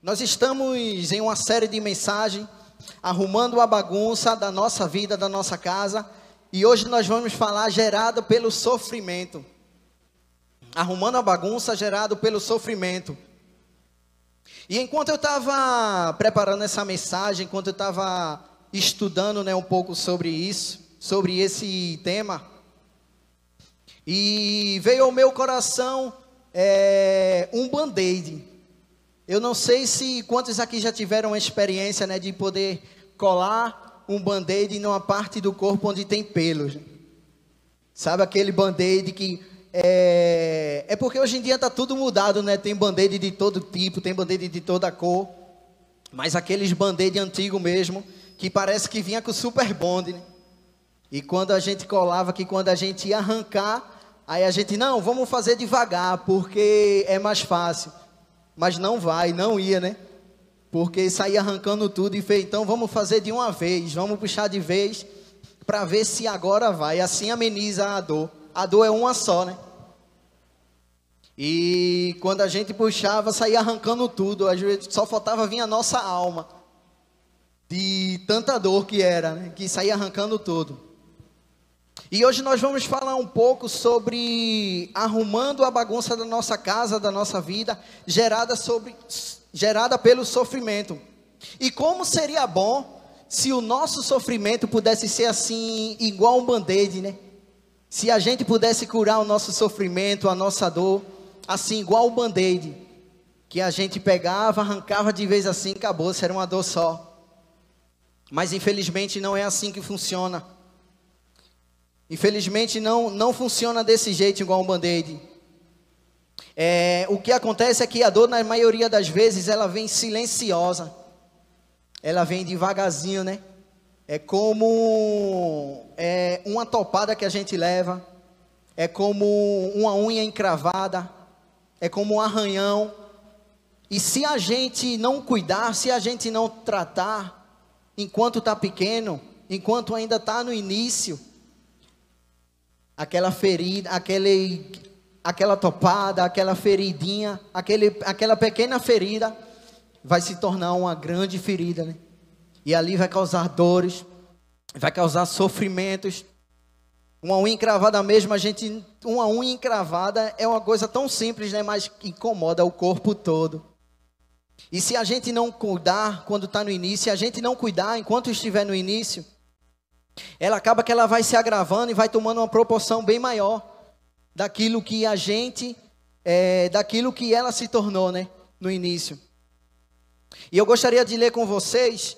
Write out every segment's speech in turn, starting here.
Nós estamos em uma série de mensagens arrumando a bagunça da nossa vida, da nossa casa, e hoje nós vamos falar gerado pelo sofrimento. Arrumando a bagunça gerado pelo sofrimento. E enquanto eu estava preparando essa mensagem, enquanto eu estava estudando né, um pouco sobre isso, sobre esse tema, e veio ao meu coração é, um band-aid. Eu não sei se quantos aqui já tiveram a experiência né, de poder colar um band-aid numa parte do corpo onde tem pelos. Sabe aquele band-aid que é, é porque hoje em dia está tudo mudado, né? Tem band-aid de todo tipo, tem band-aid de toda cor. Mas aqueles band-aid antigo mesmo, que parece que vinha com super bond, né? E quando a gente colava, que quando a gente ia arrancar, aí a gente, não, vamos fazer devagar, porque é mais fácil. Mas não vai, não ia, né? Porque saía arrancando tudo e fez, então vamos fazer de uma vez, vamos puxar de vez, para ver se agora vai. Assim ameniza a dor a dor é uma só, né? E quando a gente puxava, saía arrancando tudo, às vezes só faltava vir a nossa alma, de tanta dor que era, né? que saía arrancando tudo. E hoje nós vamos falar um pouco sobre arrumando a bagunça da nossa casa, da nossa vida, gerada, sobre, gerada pelo sofrimento. E como seria bom se o nosso sofrimento pudesse ser assim, igual um band-aid, né? Se a gente pudesse curar o nosso sofrimento, a nossa dor, assim, igual o band-aid, que a gente pegava, arrancava de vez assim, acabou, era uma dor só. Mas infelizmente não é assim que funciona. Infelizmente não, não funciona desse jeito igual um band-aid. É, o que acontece é que a dor, na maioria das vezes, ela vem silenciosa. Ela vem devagarzinho, né? É como é, uma topada que a gente leva, é como uma unha encravada, é como um arranhão. E se a gente não cuidar, se a gente não tratar, enquanto está pequeno, enquanto ainda está no início, aquela ferida, aquele, aquela topada, aquela feridinha, aquele, aquela pequena ferida, vai se tornar uma grande ferida, né? E ali vai causar dores, vai causar sofrimentos. Uma unha encravada mesmo, a gente, uma unha encravada é uma coisa tão simples, né, mas incomoda o corpo todo. E se a gente não cuidar quando está no início, se a gente não cuidar enquanto estiver no início, ela acaba que ela vai se agravando e vai tomando uma proporção bem maior daquilo que a gente, é, daquilo que ela se tornou, né, no início. E eu gostaria de ler com vocês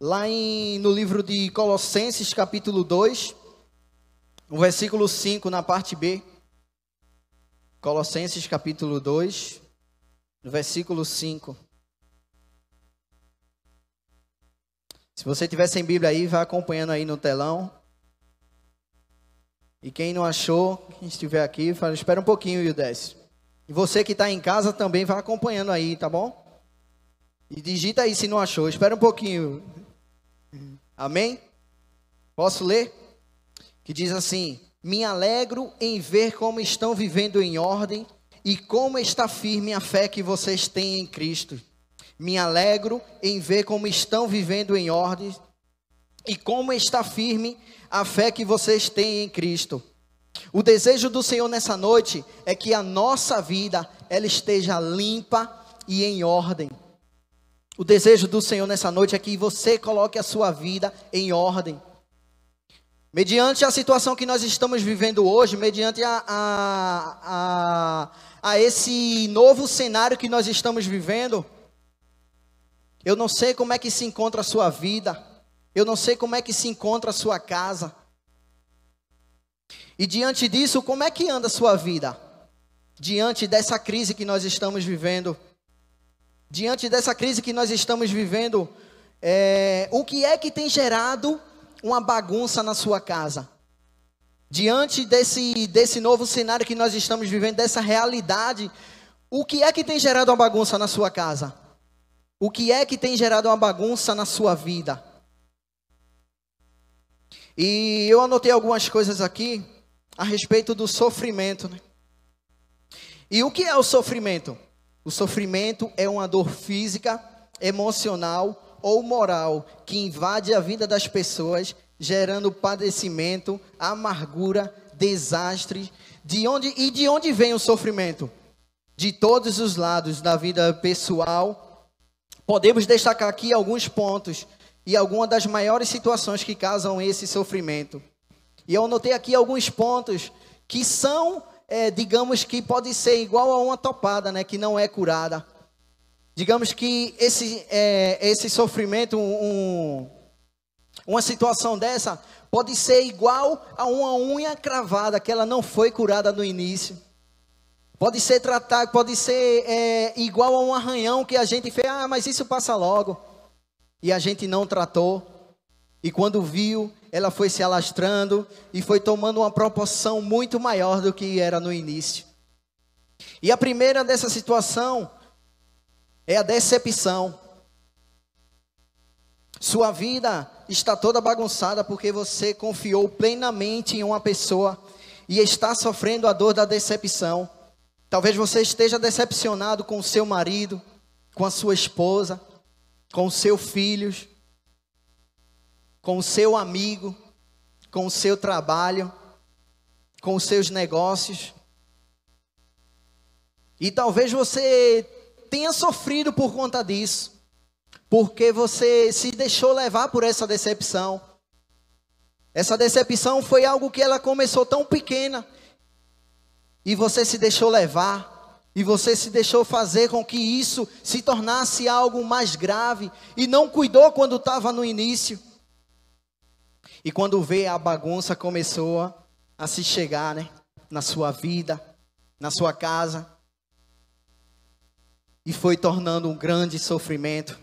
lá em, no livro de Colossenses, capítulo 2, o versículo 5, na parte B. Colossenses, capítulo 2, no versículo 5. Se você tiver sem Bíblia aí, vai acompanhando aí no telão. E quem não achou, quem estiver aqui, fala, espera um pouquinho e desce. E você que está em casa também vai acompanhando aí, tá bom? E digita aí se não achou, espera um pouquinho. Amém? Posso ler? Que diz assim: Me alegro em ver como estão vivendo em ordem e como está firme a fé que vocês têm em Cristo. Me alegro em ver como estão vivendo em ordem e como está firme a fé que vocês têm em Cristo. O desejo do Senhor nessa noite é que a nossa vida ela esteja limpa e em ordem. O desejo do Senhor nessa noite é que você coloque a sua vida em ordem. Mediante a situação que nós estamos vivendo hoje, mediante a, a, a, a esse novo cenário que nós estamos vivendo, eu não sei como é que se encontra a sua vida, eu não sei como é que se encontra a sua casa. E diante disso, como é que anda a sua vida? Diante dessa crise que nós estamos vivendo diante dessa crise que nós estamos vivendo, é, o que é que tem gerado uma bagunça na sua casa? Diante desse, desse novo cenário que nós estamos vivendo, dessa realidade, o que é que tem gerado uma bagunça na sua casa? O que é que tem gerado uma bagunça na sua vida? E eu anotei algumas coisas aqui a respeito do sofrimento. Né? E o que é o sofrimento? O sofrimento é uma dor física, emocional ou moral que invade a vida das pessoas, gerando padecimento, amargura, desastre. De onde e de onde vem o sofrimento? De todos os lados da vida pessoal. Podemos destacar aqui alguns pontos e algumas das maiores situações que causam esse sofrimento. E eu anotei aqui alguns pontos que são, é, digamos que pode ser igual a uma topada, né, que não é curada. Digamos que esse, é, esse sofrimento, um, uma situação dessa, pode ser igual a uma unha cravada que ela não foi curada no início. Pode ser tratado, pode ser é, igual a um arranhão que a gente fez, ah, mas isso passa logo. E a gente não tratou. E quando viu, ela foi se alastrando e foi tomando uma proporção muito maior do que era no início. E a primeira dessa situação é a decepção. Sua vida está toda bagunçada porque você confiou plenamente em uma pessoa e está sofrendo a dor da decepção. Talvez você esteja decepcionado com o seu marido, com a sua esposa, com os seus filhos, com o seu amigo, com o seu trabalho, com os seus negócios. E talvez você tenha sofrido por conta disso, porque você se deixou levar por essa decepção. Essa decepção foi algo que ela começou tão pequena e você se deixou levar. E você se deixou fazer com que isso se tornasse algo mais grave e não cuidou quando estava no início. E quando vê a bagunça começou a se chegar, né, na sua vida, na sua casa, e foi tornando um grande sofrimento.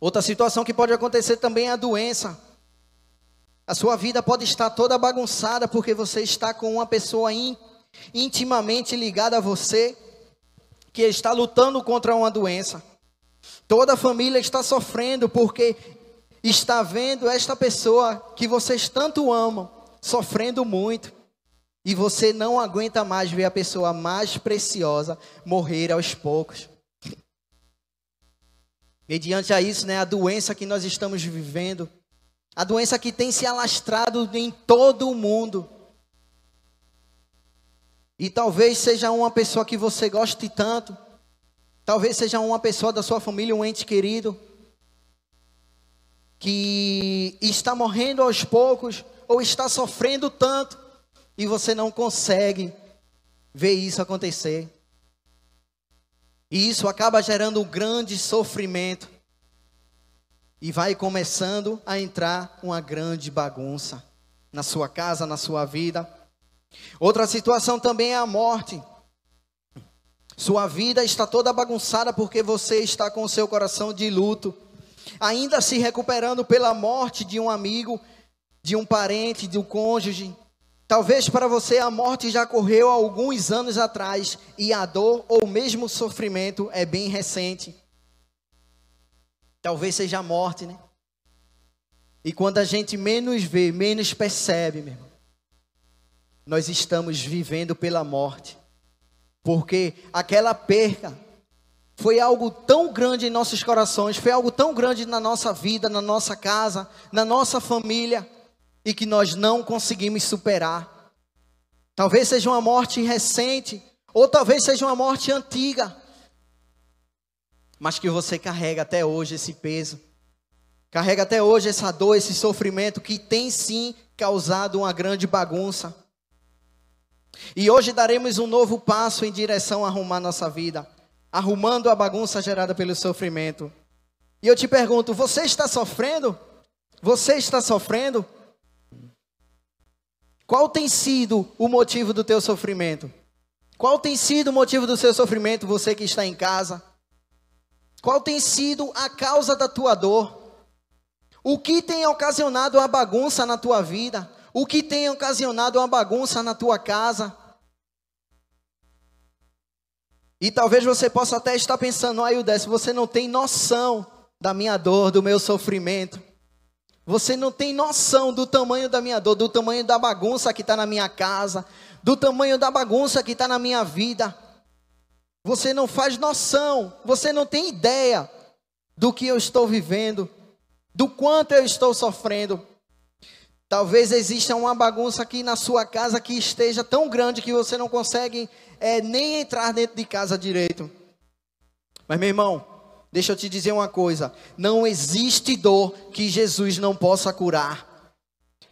Outra situação que pode acontecer também é a doença. A sua vida pode estar toda bagunçada porque você está com uma pessoa intimamente ligada a você que está lutando contra uma doença. Toda a família está sofrendo porque está vendo esta pessoa que vocês tanto amam sofrendo muito. E você não aguenta mais ver a pessoa mais preciosa morrer aos poucos. Mediante a isso, né, a doença que nós estamos vivendo, a doença que tem se alastrado em todo o mundo. E talvez seja uma pessoa que você goste tanto, talvez seja uma pessoa da sua família, um ente querido, que está morrendo aos poucos ou está sofrendo tanto e você não consegue ver isso acontecer. E isso acaba gerando um grande sofrimento. E vai começando a entrar uma grande bagunça na sua casa, na sua vida. Outra situação também é a morte. Sua vida está toda bagunçada porque você está com o seu coração de luto, ainda se recuperando pela morte de um amigo, de um parente, de um cônjuge. Talvez para você a morte já correu há alguns anos atrás e a dor ou mesmo o sofrimento é bem recente. Talvez seja a morte, né? E quando a gente menos vê, menos percebe, meu irmão, nós estamos vivendo pela morte. Porque aquela perca foi algo tão grande em nossos corações, foi algo tão grande na nossa vida, na nossa casa, na nossa família, e que nós não conseguimos superar. Talvez seja uma morte recente, ou talvez seja uma morte antiga, mas que você carrega até hoje esse peso, carrega até hoje essa dor, esse sofrimento que tem sim causado uma grande bagunça. E hoje daremos um novo passo em direção a arrumar nossa vida, arrumando a bagunça gerada pelo sofrimento. E eu te pergunto: você está sofrendo? Você está sofrendo? Qual tem sido o motivo do teu sofrimento? Qual tem sido o motivo do seu sofrimento, você que está em casa? Qual tem sido a causa da tua dor? O que tem ocasionado a bagunça na tua vida? O que tem ocasionado uma bagunça na tua casa? E talvez você possa até estar pensando, aí o você não tem noção da minha dor, do meu sofrimento. Você não tem noção do tamanho da minha dor, do tamanho da bagunça que está na minha casa, do tamanho da bagunça que está na minha vida. Você não faz noção, você não tem ideia do que eu estou vivendo, do quanto eu estou sofrendo. Talvez exista uma bagunça aqui na sua casa que esteja tão grande que você não consegue é, nem entrar dentro de casa direito. Mas, meu irmão, deixa eu te dizer uma coisa: não existe dor que Jesus não possa curar.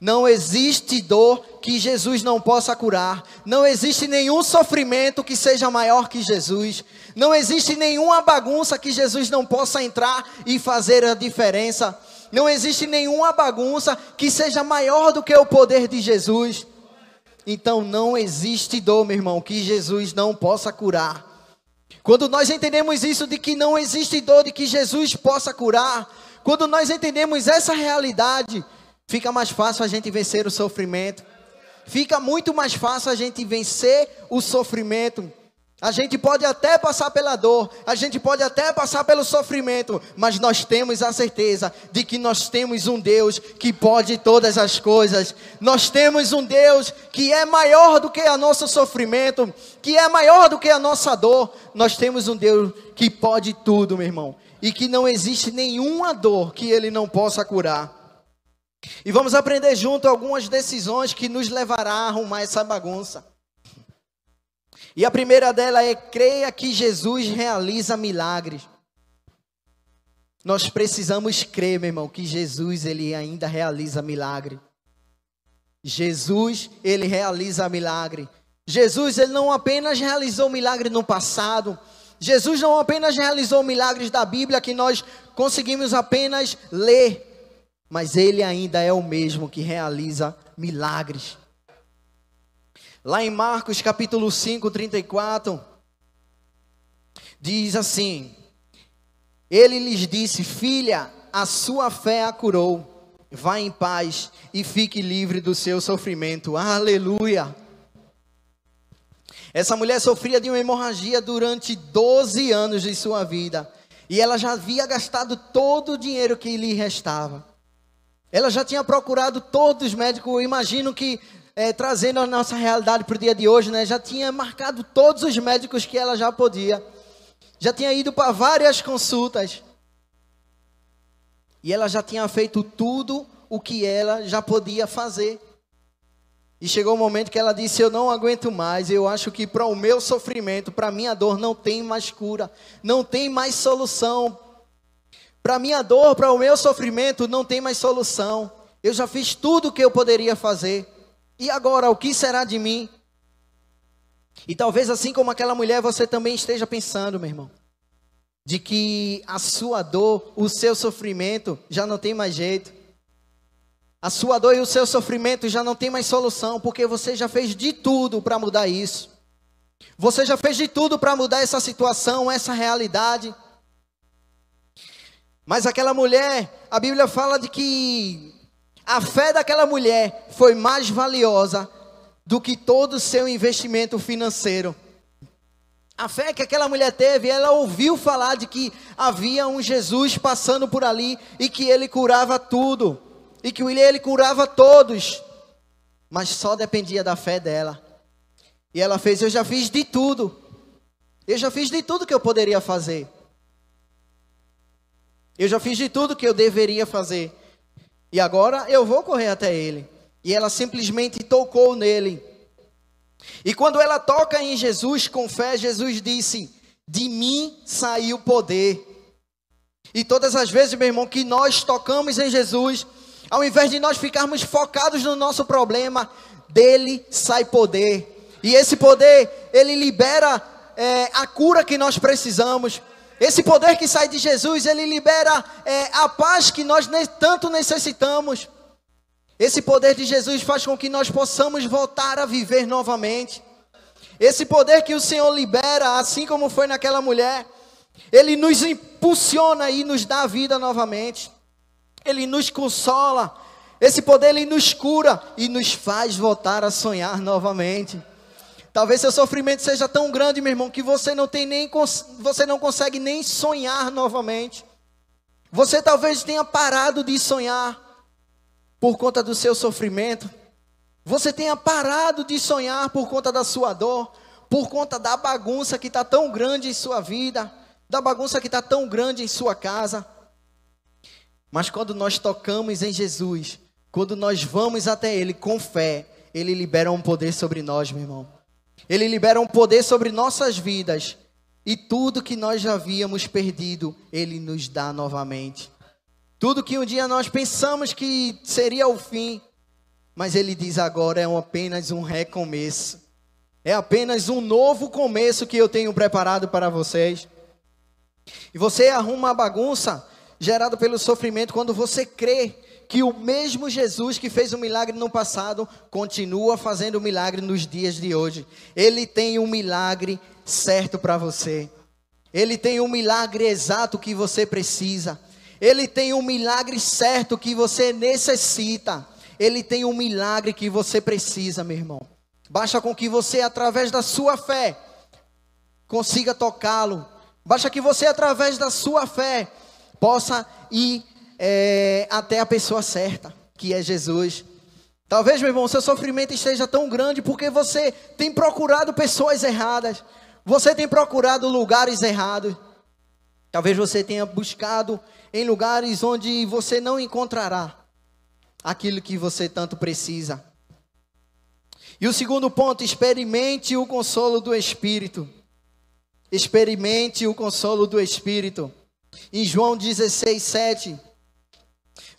Não existe dor que Jesus não possa curar. Não existe nenhum sofrimento que seja maior que Jesus. Não existe nenhuma bagunça que Jesus não possa entrar e fazer a diferença. Não existe nenhuma bagunça que seja maior do que o poder de Jesus. Então não existe dor, meu irmão, que Jesus não possa curar. Quando nós entendemos isso de que não existe dor de que Jesus possa curar, quando nós entendemos essa realidade, Fica mais fácil a gente vencer o sofrimento. Fica muito mais fácil a gente vencer o sofrimento. A gente pode até passar pela dor, a gente pode até passar pelo sofrimento, mas nós temos a certeza de que nós temos um Deus que pode todas as coisas. Nós temos um Deus que é maior do que o nosso sofrimento, que é maior do que a nossa dor. Nós temos um Deus que pode tudo, meu irmão, e que não existe nenhuma dor que ele não possa curar. E vamos aprender junto algumas decisões que nos levará a arrumar essa bagunça. E a primeira dela é creia que Jesus realiza milagres. Nós precisamos crer, meu irmão, que Jesus ele ainda realiza milagre. Jesus, ele realiza milagre. Jesus, ele não apenas realizou milagre no passado. Jesus não apenas realizou milagres da Bíblia que nós conseguimos apenas ler mas ele ainda é o mesmo que realiza milagres. Lá em Marcos capítulo 5, 34, diz assim: Ele lhes disse: Filha, a sua fé a curou. Vá em paz e fique livre do seu sofrimento. Aleluia. Essa mulher sofria de uma hemorragia durante 12 anos de sua vida. E ela já havia gastado todo o dinheiro que lhe restava. Ela já tinha procurado todos os médicos, eu imagino que, é, trazendo a nossa realidade para o dia de hoje, né, já tinha marcado todos os médicos que ela já podia. Já tinha ido para várias consultas. E ela já tinha feito tudo o que ela já podia fazer. E chegou o um momento que ela disse: Eu não aguento mais. Eu acho que para o meu sofrimento, para a minha dor, não tem mais cura, não tem mais solução. Para minha dor, para o meu sofrimento, não tem mais solução. Eu já fiz tudo o que eu poderia fazer. E agora, o que será de mim? E talvez assim como aquela mulher, você também esteja pensando, meu irmão, de que a sua dor, o seu sofrimento já não tem mais jeito. A sua dor e o seu sofrimento já não tem mais solução, porque você já fez de tudo para mudar isso. Você já fez de tudo para mudar essa situação, essa realidade. Mas aquela mulher, a Bíblia fala de que a fé daquela mulher foi mais valiosa do que todo o seu investimento financeiro. A fé que aquela mulher teve, ela ouviu falar de que havia um Jesus passando por ali e que ele curava tudo, e que ele curava todos, mas só dependia da fé dela. E ela fez: Eu já fiz de tudo, eu já fiz de tudo que eu poderia fazer. Eu já fiz de tudo que eu deveria fazer. E agora eu vou correr até ele. E ela simplesmente tocou nele. E quando ela toca em Jesus com fé, Jesus disse: De mim saiu poder. E todas as vezes, meu irmão, que nós tocamos em Jesus, ao invés de nós ficarmos focados no nosso problema, dele sai poder. E esse poder, ele libera é, a cura que nós precisamos. Esse poder que sai de Jesus, ele libera é, a paz que nós tanto necessitamos. Esse poder de Jesus faz com que nós possamos voltar a viver novamente. Esse poder que o Senhor libera, assim como foi naquela mulher, ele nos impulsiona e nos dá vida novamente. Ele nos consola. Esse poder ele nos cura e nos faz voltar a sonhar novamente. Talvez seu sofrimento seja tão grande, meu irmão, que você não tem nem você não consegue nem sonhar novamente. Você talvez tenha parado de sonhar por conta do seu sofrimento. Você tenha parado de sonhar por conta da sua dor, por conta da bagunça que está tão grande em sua vida, da bagunça que está tão grande em sua casa. Mas quando nós tocamos em Jesus, quando nós vamos até Ele com fé, Ele libera um poder sobre nós, meu irmão. Ele libera um poder sobre nossas vidas. E tudo que nós já havíamos perdido, Ele nos dá novamente. Tudo que um dia nós pensamos que seria o fim, mas Ele diz agora é apenas um recomeço. É apenas um novo começo que eu tenho preparado para vocês. E você arruma uma bagunça gerada pelo sofrimento quando você crê que o mesmo Jesus que fez um milagre no passado continua fazendo um milagre nos dias de hoje. Ele tem um milagre certo para você. Ele tem um milagre exato que você precisa. Ele tem um milagre certo que você necessita. Ele tem um milagre que você precisa, meu irmão. Basta com que você, através da sua fé, consiga tocá-lo. Basta que você, através da sua fé, possa ir é, até a pessoa certa, que é Jesus. Talvez, meu irmão, seu sofrimento esteja tão grande porque você tem procurado pessoas erradas, você tem procurado lugares errados. Talvez você tenha buscado em lugares onde você não encontrará aquilo que você tanto precisa. E o segundo ponto, experimente o consolo do Espírito. Experimente o consolo do Espírito. Em João 16, 7,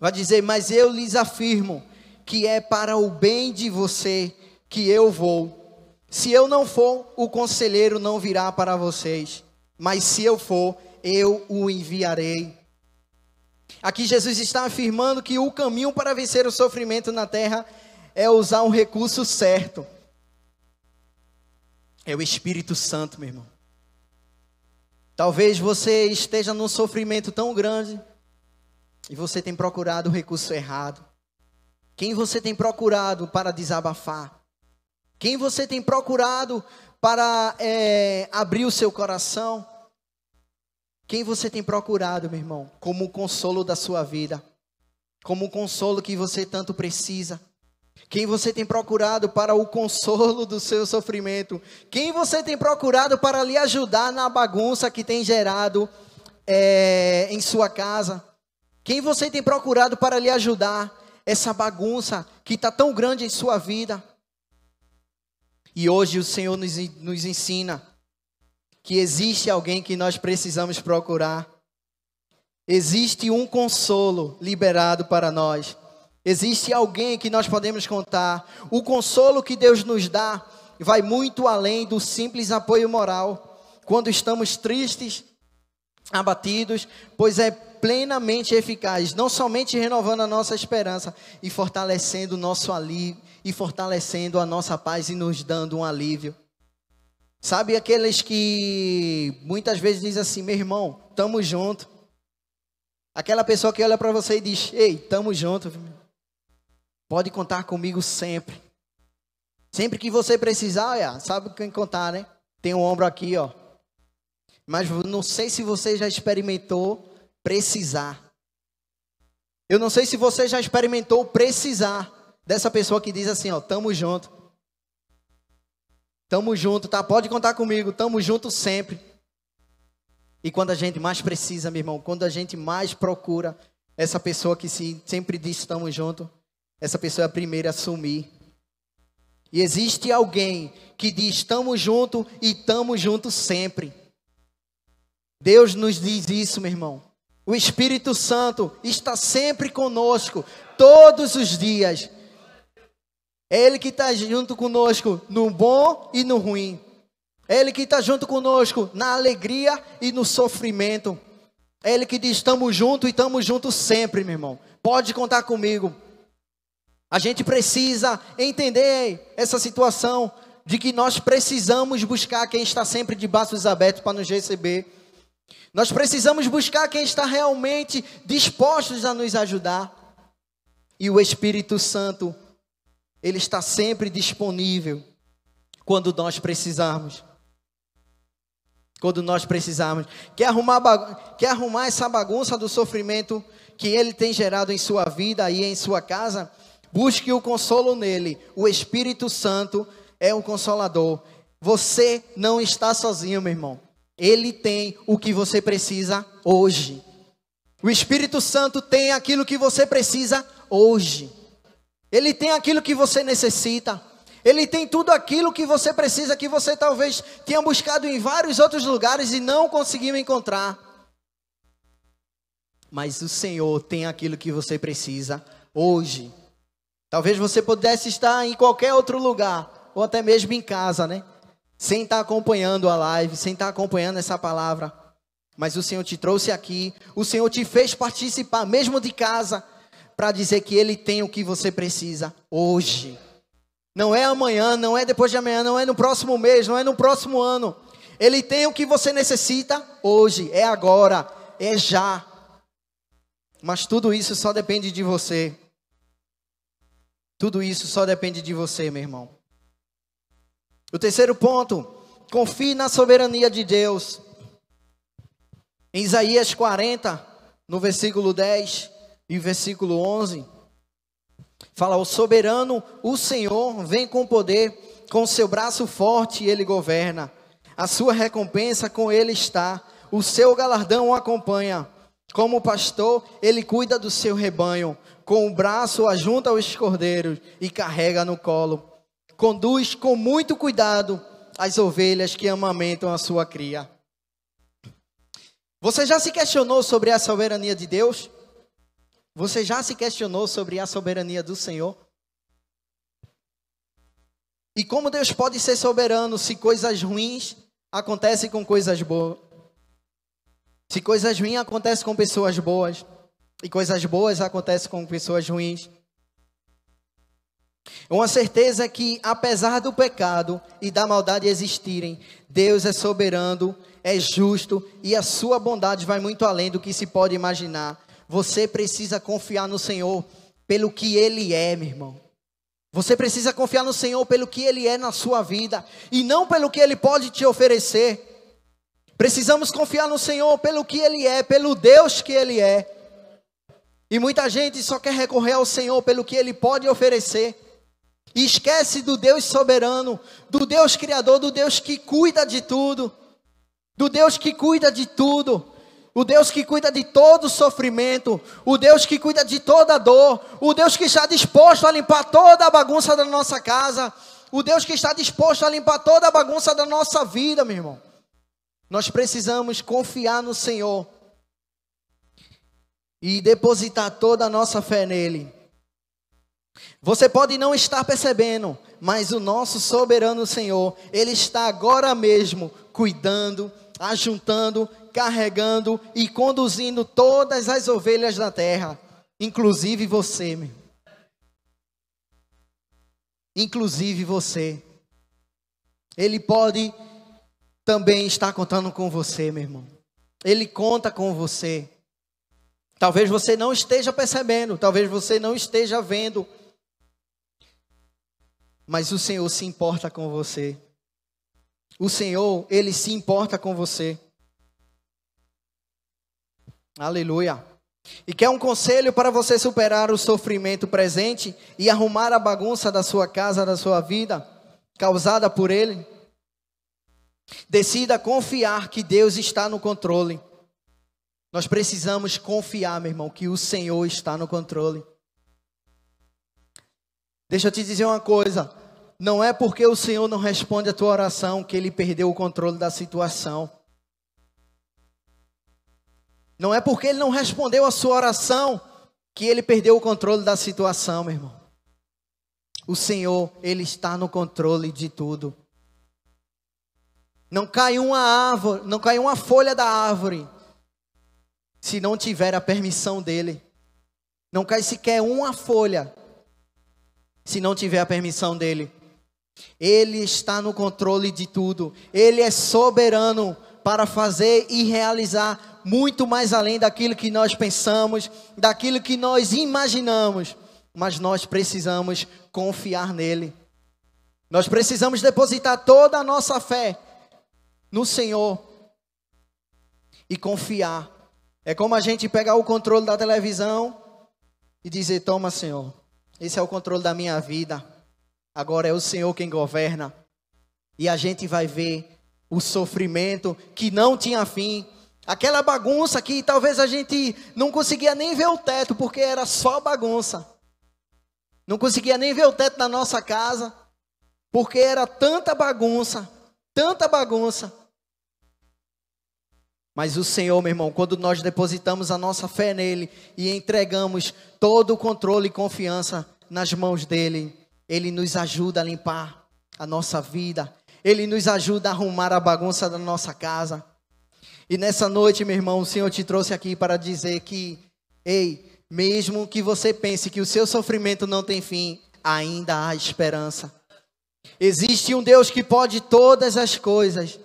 Vai dizer: Mas eu lhes afirmo que é para o bem de você que eu vou. Se eu não for, o conselheiro não virá para vocês. Mas se eu for, eu o enviarei. Aqui Jesus está afirmando que o caminho para vencer o sofrimento na terra é usar um recurso certo. É o Espírito Santo, meu irmão. Talvez você esteja num sofrimento tão grande e você tem procurado o recurso errado. Quem você tem procurado para desabafar? Quem você tem procurado para é, abrir o seu coração? Quem você tem procurado, meu irmão, como o consolo da sua vida? Como o consolo que você tanto precisa? Quem você tem procurado para o consolo do seu sofrimento? Quem você tem procurado para lhe ajudar na bagunça que tem gerado é, em sua casa? Quem você tem procurado para lhe ajudar? Essa bagunça que está tão grande em sua vida. E hoje o Senhor nos, nos ensina que existe alguém que nós precisamos procurar. Existe um consolo liberado para nós. Existe alguém que nós podemos contar. O consolo que Deus nos dá vai muito além do simples apoio moral. Quando estamos tristes, abatidos, pois é plenamente eficaz, não somente renovando a nossa esperança e fortalecendo o nosso alívio, e fortalecendo a nossa paz e nos dando um alívio. Sabe aqueles que muitas vezes dizem assim, meu irmão, tamo junto. Aquela pessoa que olha para você e diz, ei, tamo junto. Pode contar comigo sempre. Sempre que você precisar, olha, sabe quem contar, né? Tem um ombro aqui, ó. Mas não sei se você já experimentou precisar. Eu não sei se você já experimentou precisar dessa pessoa que diz assim, ó, tamo junto. Tamo junto, tá? Pode contar comigo, tamo junto sempre. E quando a gente mais precisa, meu irmão, quando a gente mais procura essa pessoa que se, sempre diz estamos junto, essa pessoa é a primeira a assumir. E existe alguém que diz estamos junto e estamos juntos sempre. Deus nos diz isso, meu irmão. O Espírito Santo está sempre conosco, todos os dias. É Ele que está junto conosco no bom e no ruim. É Ele que está junto conosco na alegria e no sofrimento. É Ele que diz: estamos juntos e estamos juntos sempre, meu irmão. Pode contar comigo. A gente precisa entender essa situação de que nós precisamos buscar quem está sempre de braços abertos para nos receber. Nós precisamos buscar quem está realmente dispostos a nos ajudar. E o Espírito Santo, ele está sempre disponível quando nós precisarmos. Quando nós precisarmos. Quer arrumar, quer arrumar essa bagunça do sofrimento que ele tem gerado em sua vida e em sua casa? Busque o consolo nele. O Espírito Santo é o consolador. Você não está sozinho, meu irmão. Ele tem o que você precisa hoje. O Espírito Santo tem aquilo que você precisa hoje. Ele tem aquilo que você necessita. Ele tem tudo aquilo que você precisa, que você talvez tenha buscado em vários outros lugares e não conseguiu encontrar. Mas o Senhor tem aquilo que você precisa hoje. Talvez você pudesse estar em qualquer outro lugar, ou até mesmo em casa, né? Sem estar acompanhando a live, sem estar acompanhando essa palavra. Mas o Senhor te trouxe aqui, o Senhor te fez participar, mesmo de casa, para dizer que Ele tem o que você precisa hoje. Não é amanhã, não é depois de amanhã, não é no próximo mês, não é no próximo ano. Ele tem o que você necessita hoje, é agora, é já. Mas tudo isso só depende de você. Tudo isso só depende de você, meu irmão. O terceiro ponto, confie na soberania de Deus. Em Isaías 40, no versículo 10 e versículo 11, fala: O soberano, o Senhor, vem com poder, com seu braço forte ele governa. A sua recompensa com ele está, o seu galardão o acompanha. Como pastor, ele cuida do seu rebanho, com o braço ajunta os cordeiros e carrega no colo. Conduz com muito cuidado as ovelhas que amamentam a sua cria. Você já se questionou sobre a soberania de Deus? Você já se questionou sobre a soberania do Senhor? E como Deus pode ser soberano se coisas ruins acontecem com coisas boas? Se coisas ruins acontecem com pessoas boas e coisas boas acontecem com pessoas ruins. Uma certeza que, apesar do pecado e da maldade existirem, Deus é soberano é justo e a sua bondade vai muito além do que se pode imaginar. Você precisa confiar no Senhor pelo que Ele é, meu irmão. Você precisa confiar no Senhor pelo que Ele é na sua vida e não pelo que Ele pode te oferecer. Precisamos confiar no Senhor pelo que Ele é, pelo Deus que Ele é. E muita gente só quer recorrer ao Senhor pelo que Ele pode oferecer. E esquece do Deus soberano, do Deus criador, do Deus que cuida de tudo do Deus que cuida de tudo, o Deus que cuida de todo sofrimento, o Deus que cuida de toda dor, o Deus que está disposto a limpar toda a bagunça da nossa casa, o Deus que está disposto a limpar toda a bagunça da nossa vida, meu irmão. Nós precisamos confiar no Senhor e depositar toda a nossa fé nele. Você pode não estar percebendo, mas o nosso soberano Senhor, ele está agora mesmo cuidando ajuntando, carregando e conduzindo todas as ovelhas da terra, inclusive você, meu. Inclusive você. Ele pode também estar contando com você, meu irmão. Ele conta com você. Talvez você não esteja percebendo, talvez você não esteja vendo, mas o Senhor se importa com você. O Senhor, ele se importa com você. Aleluia. E quer um conselho para você superar o sofrimento presente e arrumar a bagunça da sua casa, da sua vida, causada por ele? Decida confiar que Deus está no controle. Nós precisamos confiar, meu irmão, que o Senhor está no controle. Deixa eu te dizer uma coisa: não é porque o Senhor não responde a tua oração que ele perdeu o controle da situação. Não é porque ele não respondeu a sua oração que ele perdeu o controle da situação, meu irmão. O Senhor, ele está no controle de tudo. Não cai uma árvore, não cai uma folha da árvore se não tiver a permissão dele. Não cai sequer uma folha se não tiver a permissão dele. Ele está no controle de tudo. Ele é soberano para fazer e realizar muito mais além daquilo que nós pensamos, daquilo que nós imaginamos. Mas nós precisamos confiar nele. Nós precisamos depositar toda a nossa fé no Senhor e confiar. É como a gente pegar o controle da televisão e dizer: Toma, Senhor, esse é o controle da minha vida. Agora é o Senhor quem governa. E a gente vai ver o sofrimento que não tinha fim. Aquela bagunça que talvez a gente não conseguia nem ver o teto, porque era só bagunça. Não conseguia nem ver o teto da nossa casa, porque era tanta bagunça, tanta bagunça. Mas o Senhor, meu irmão, quando nós depositamos a nossa fé nele e entregamos todo o controle e confiança nas mãos dele, ele nos ajuda a limpar a nossa vida, ele nos ajuda a arrumar a bagunça da nossa casa. E nessa noite, meu irmão, o Senhor te trouxe aqui para dizer que, ei, mesmo que você pense que o seu sofrimento não tem fim, ainda há esperança. Existe um Deus que pode todas as coisas.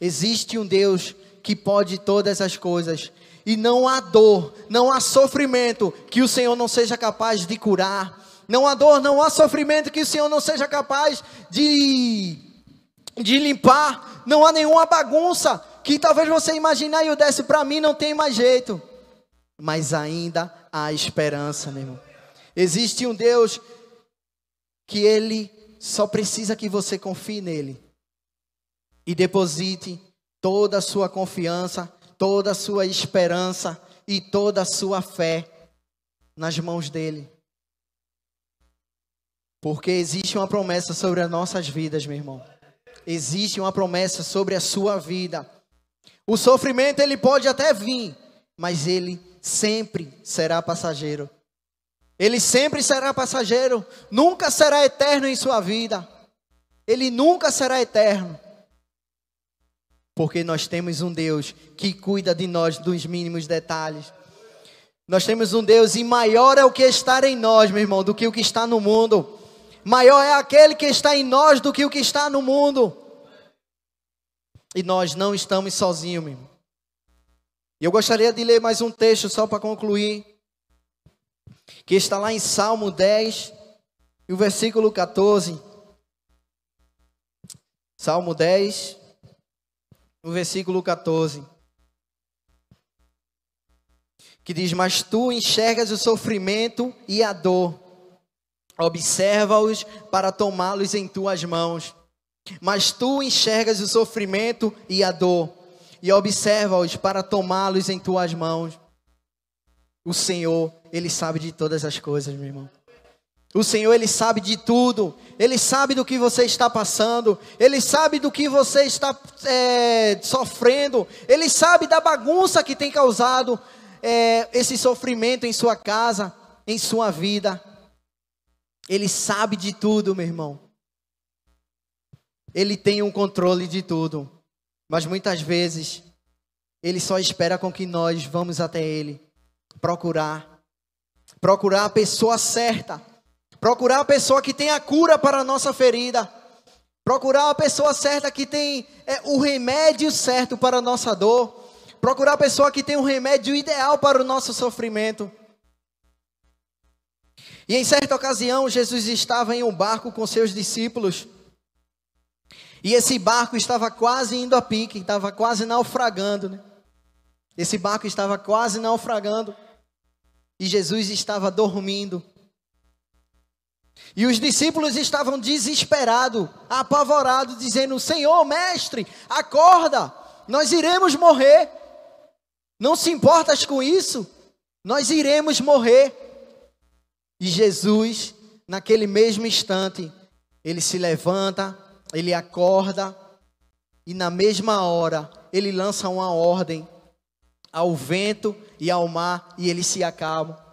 Existe um Deus que pode todas as coisas. E não há dor, não há sofrimento que o Senhor não seja capaz de curar. Não há dor, não há sofrimento que o Senhor não seja capaz de, de limpar. Não há nenhuma bagunça que talvez você imagine, e o desce para mim não tem mais jeito. Mas ainda há esperança, meu irmão. Existe um Deus que Ele só precisa que você confie nele e deposite toda a sua confiança, toda a sua esperança e toda a sua fé nas mãos dele. Porque existe uma promessa sobre as nossas vidas, meu irmão. Existe uma promessa sobre a sua vida. O sofrimento ele pode até vir, mas ele sempre será passageiro. Ele sempre será passageiro, nunca será eterno em sua vida. Ele nunca será eterno. Porque nós temos um Deus que cuida de nós dos mínimos detalhes. Nós temos um Deus e maior é o que está em nós, meu irmão, do que o que está no mundo. Maior é aquele que está em nós do que o que está no mundo. E nós não estamos sozinhos, meu irmão. E eu gostaria de ler mais um texto só para concluir, que está lá em Salmo 10, e o versículo 14. Salmo 10, no versículo 14. Que diz: Mas tu enxergas o sofrimento e a dor, observa-os para tomá-los em tuas mãos. Mas tu enxergas o sofrimento e a dor, e observa-os para tomá-los em tuas mãos. O Senhor, Ele sabe de todas as coisas, meu irmão. O Senhor, Ele sabe de tudo. Ele sabe do que você está passando. Ele sabe do que você está é, sofrendo. Ele sabe da bagunça que tem causado é, esse sofrimento em sua casa, em sua vida. Ele sabe de tudo, meu irmão. Ele tem um controle de tudo. Mas muitas vezes, Ele só espera com que nós vamos até Ele. Procurar. Procurar a pessoa certa Procurar a pessoa que tem a cura para a nossa ferida. Procurar a pessoa certa que tem é, o remédio certo para a nossa dor. Procurar a pessoa que tem o remédio ideal para o nosso sofrimento. E em certa ocasião, Jesus estava em um barco com seus discípulos. E esse barco estava quase indo a pique, estava quase naufragando. Né? Esse barco estava quase naufragando. E Jesus estava dormindo. E os discípulos estavam desesperados, apavorados, dizendo: Senhor, mestre, acorda, nós iremos morrer. Não se importas com isso? Nós iremos morrer. E Jesus, naquele mesmo instante, ele se levanta, ele acorda, e na mesma hora, ele lança uma ordem ao vento e ao mar, e eles se acalmam.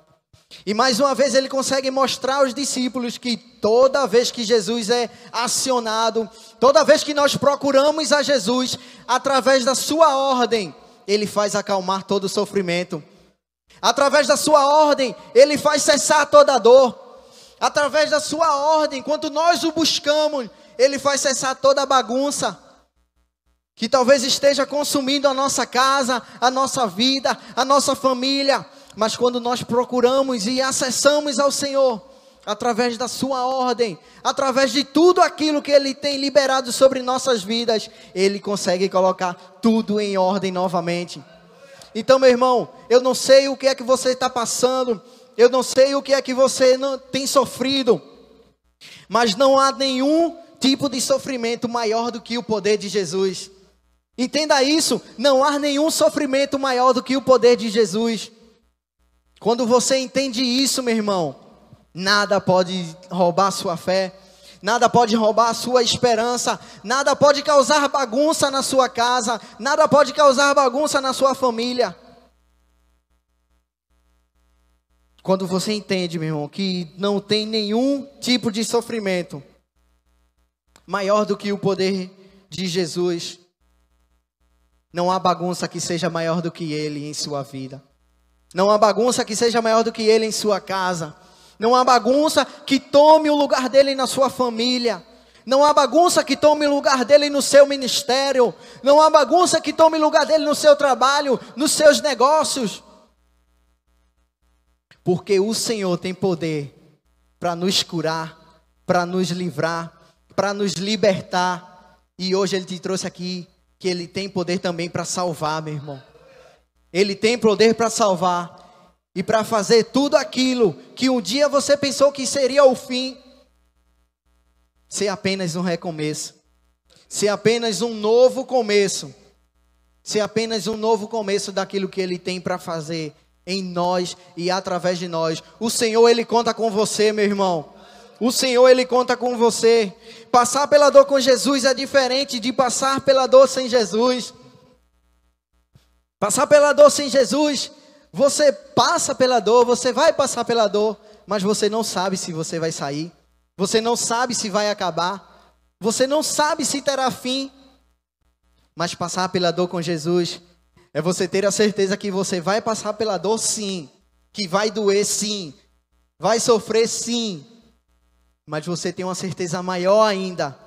E mais uma vez ele consegue mostrar aos discípulos que toda vez que Jesus é acionado, toda vez que nós procuramos a Jesus, através da sua ordem, ele faz acalmar todo o sofrimento. Através da sua ordem, ele faz cessar toda a dor. Através da sua ordem, enquanto nós o buscamos, ele faz cessar toda a bagunça que talvez esteja consumindo a nossa casa, a nossa vida, a nossa família. Mas quando nós procuramos e acessamos ao Senhor, através da Sua ordem, através de tudo aquilo que Ele tem liberado sobre nossas vidas, Ele consegue colocar tudo em ordem novamente. Então, meu irmão, eu não sei o que é que você está passando, eu não sei o que é que você não tem sofrido, mas não há nenhum tipo de sofrimento maior do que o poder de Jesus. Entenda isso, não há nenhum sofrimento maior do que o poder de Jesus. Quando você entende isso, meu irmão, nada pode roubar sua fé, nada pode roubar sua esperança, nada pode causar bagunça na sua casa, nada pode causar bagunça na sua família. Quando você entende, meu irmão, que não tem nenhum tipo de sofrimento maior do que o poder de Jesus, não há bagunça que seja maior do que ele em sua vida. Não há bagunça que seja maior do que ele em sua casa. Não há bagunça que tome o lugar dele na sua família. Não há bagunça que tome o lugar dele no seu ministério. Não há bagunça que tome o lugar dele no seu trabalho, nos seus negócios. Porque o Senhor tem poder para nos curar, para nos livrar, para nos libertar. E hoje Ele te trouxe aqui que Ele tem poder também para salvar, meu irmão. Ele tem poder para salvar e para fazer tudo aquilo que um dia você pensou que seria o fim, ser apenas um recomeço, ser apenas um novo começo, ser apenas um novo começo daquilo que Ele tem para fazer em nós e através de nós. O Senhor, Ele conta com você, meu irmão. O Senhor, Ele conta com você. Passar pela dor com Jesus é diferente de passar pela dor sem Jesus. Passar pela dor sem Jesus, você passa pela dor, você vai passar pela dor, mas você não sabe se você vai sair. Você não sabe se vai acabar. Você não sabe se terá fim. Mas passar pela dor com Jesus é você ter a certeza que você vai passar pela dor sim, que vai doer sim, vai sofrer sim, mas você tem uma certeza maior ainda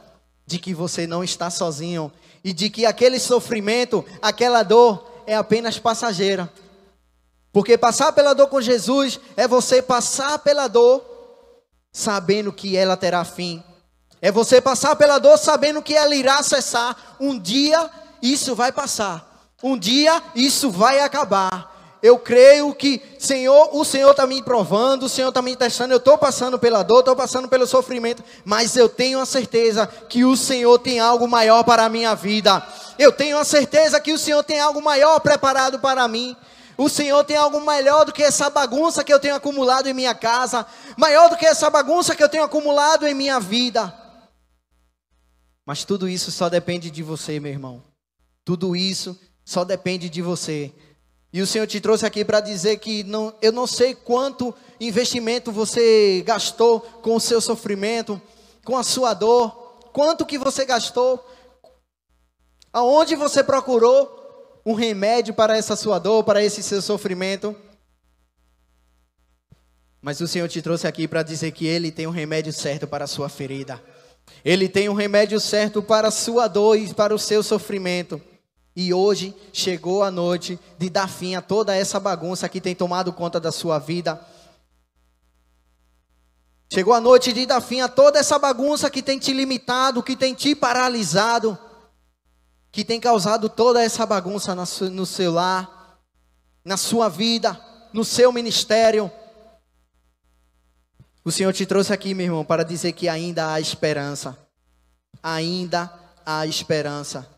de que você não está sozinho e de que aquele sofrimento, aquela dor é apenas passageira. Porque passar pela dor com Jesus é você passar pela dor sabendo que ela terá fim. É você passar pela dor sabendo que ela irá cessar. Um dia isso vai passar. Um dia isso vai acabar. Eu creio que, Senhor, o Senhor está me provando, o Senhor está me testando. Eu estou passando pela dor, estou passando pelo sofrimento, mas eu tenho a certeza que o Senhor tem algo maior para a minha vida. Eu tenho a certeza que o Senhor tem algo maior preparado para mim. O Senhor tem algo melhor do que essa bagunça que eu tenho acumulado em minha casa, maior do que essa bagunça que eu tenho acumulado em minha vida. Mas tudo isso só depende de você, meu irmão. Tudo isso só depende de você. E o Senhor te trouxe aqui para dizer que não, eu não sei quanto investimento você gastou com o seu sofrimento, com a sua dor, quanto que você gastou, aonde você procurou um remédio para essa sua dor, para esse seu sofrimento. Mas o Senhor te trouxe aqui para dizer que Ele tem um remédio certo para a sua ferida. Ele tem um remédio certo para a sua dor e para o seu sofrimento. E hoje chegou a noite de dar fim a toda essa bagunça que tem tomado conta da sua vida. Chegou a noite de dar fim a toda essa bagunça que tem te limitado, que tem te paralisado, que tem causado toda essa bagunça no seu lar, na sua vida, no seu ministério. O Senhor te trouxe aqui, meu irmão, para dizer que ainda há esperança. Ainda há esperança.